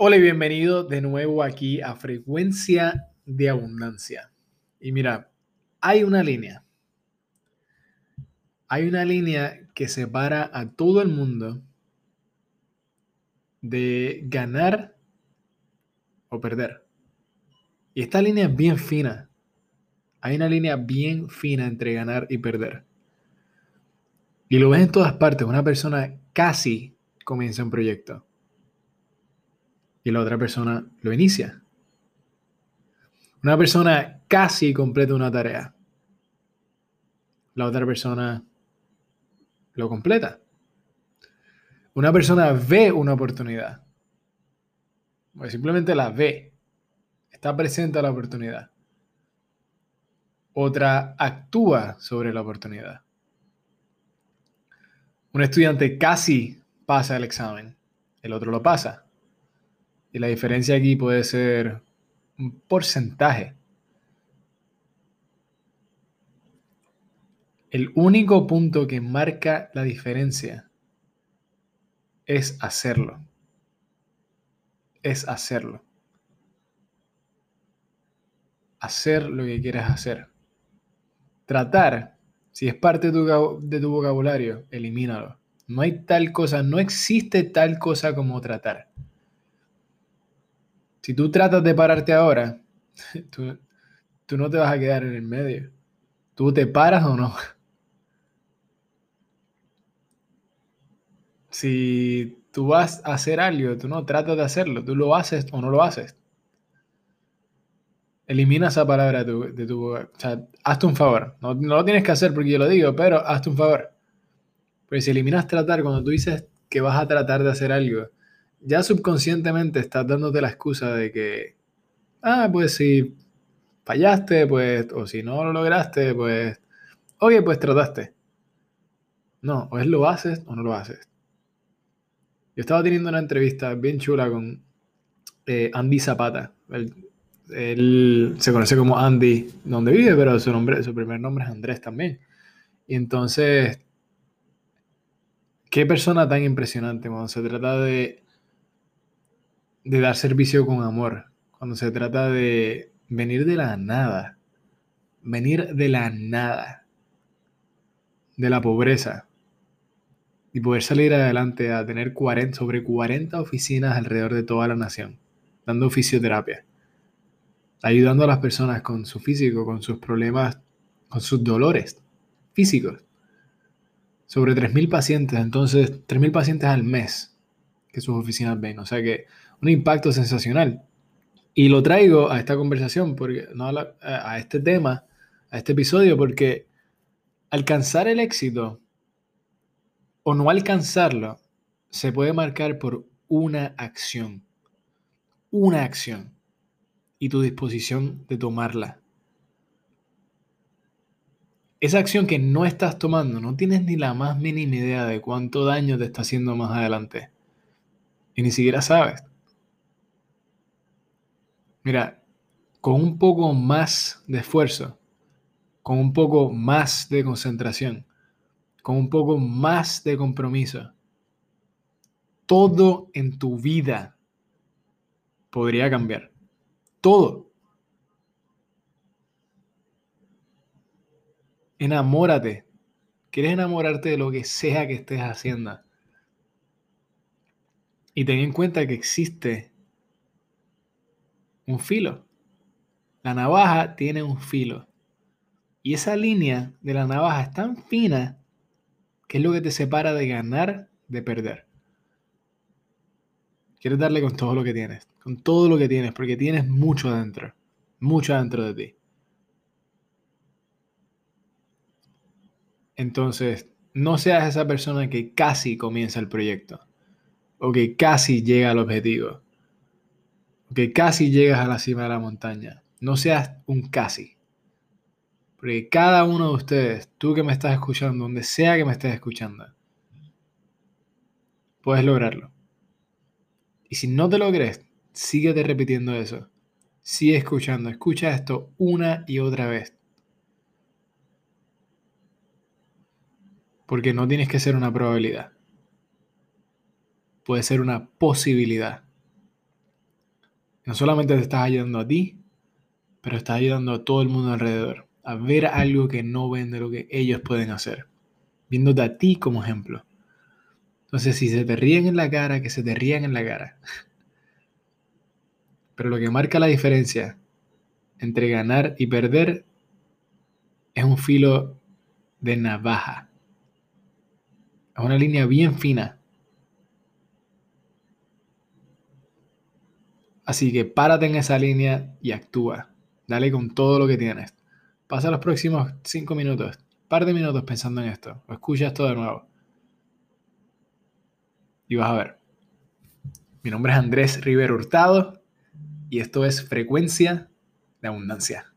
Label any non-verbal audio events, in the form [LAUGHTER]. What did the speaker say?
Hola y bienvenido de nuevo aquí a Frecuencia de Abundancia. Y mira, hay una línea. Hay una línea que separa a todo el mundo de ganar o perder. Y esta línea es bien fina. Hay una línea bien fina entre ganar y perder. Y lo ves en todas partes. Una persona casi comienza un proyecto y la otra persona lo inicia. Una persona casi completa una tarea. La otra persona lo completa. Una persona ve una oportunidad. O simplemente la ve. Está presente a la oportunidad. Otra actúa sobre la oportunidad. Un estudiante casi pasa el examen. El otro lo pasa. Y la diferencia aquí puede ser un porcentaje. El único punto que marca la diferencia es hacerlo. Es hacerlo. Hacer lo que quieres hacer. Tratar, si es parte de tu, de tu vocabulario, elimínalo. No hay tal cosa, no existe tal cosa como tratar. Si tú tratas de pararte ahora, [LAUGHS] tú, no te vas a quedar en el medio. ¿Tú te paras o no? [LAUGHS] Si tú vas a hacer algo, tú no tratas de hacerlo, tú lo haces o no lo haces. Elimina esa palabra de tu, de tu o sea, hazte un favor. No, no, lo tienes que hacer porque yo lo digo, pero hazte un favor. Porque si eliminas tratar, cuando tú dices que vas a tratar de hacer algo, ya subconscientemente estás dándote la excusa de que, ah, pues si fallaste, pues, o si no lo lograste, pues, oye, pues trataste. No, o es lo haces o no lo haces. Yo estaba teniendo una entrevista bien chula con eh, Andy Zapata. Él, se conoce como Andy donde vive, pero su, nombre, su primer nombre es Andrés también. Y entonces, qué persona tan impresionante cuando se trata de de dar servicio con amor, cuando se trata de venir de la nada, venir de la nada, de la pobreza, y poder salir adelante a tener 40, sobre 40 oficinas alrededor de toda la nación, dando fisioterapia, ayudando a las personas con su físico, con sus problemas, con sus dolores físicos. Sobre 3.000 pacientes, entonces 3.000 pacientes al mes sus oficinas ven. O sea que un impacto sensacional. Y lo traigo a esta conversación, porque, no a, este tema, a este episodio, porque alcanzar el éxito o no alcanzarlo se puede marcar por una acción. Una acción. Y tu disposición de tomarla. Esa acción que no estás tomando, no tienes ni la más mínima idea de cuánto daño te está haciendo más adelante. Y ni siquiera sabes. Mira, con un poco más de esfuerzo, con un poco más de concentración, con un poco más de compromiso, todo en tu vida podría cambiar. Todo. Enamórate. ¿Quieres enamorarte de lo que sea que estés haciendo? Y ten en cuenta que existe un filo. La navaja tiene un filo. Y esa línea de la navaja es tan fina que es lo que te separa de ganar de perder. Quieres darle con todo lo que tienes, con todo lo que tienes, porque tienes mucho adentro, mucho adentro de ti. Entonces, no seas esa persona que casi comienza el proyecto o que casi llega al objetivo que casi llegas a la cima de la montaña. No seas un casi. Porque cada uno de ustedes, tú que me estás escuchando, donde sea que me estés escuchando, puedes lograrlo. Y si no te lo crees, síguete repitiendo eso. Sigue escuchando, escucha esto una y otra vez. Porque no tienes que ser una probabilidad. Puede ser una posibilidad. no solamente te estás ayudando a ti, pero estás ayudando a todo el mundo alrededor a ver algo que no ven de lo que ellos pueden hacer, viéndote a ti como ejemplo. Entonces, si se te ríen en la cara, que se te rían en la cara. [LAUGHS] Pero lo que marca la diferencia entre ganar y perder es un filo de navaja. Es una línea bien fina. Así que párate en esa línea y actúa. Dale con todo lo que tienes. Pasa los próximos cinco minutos, par de minutos pensando en esto. O escucha esto de nuevo. Y vas a ver. Mi nombre es Andrés Rivero Hurtado y esto es Frecuencia de Abundancia.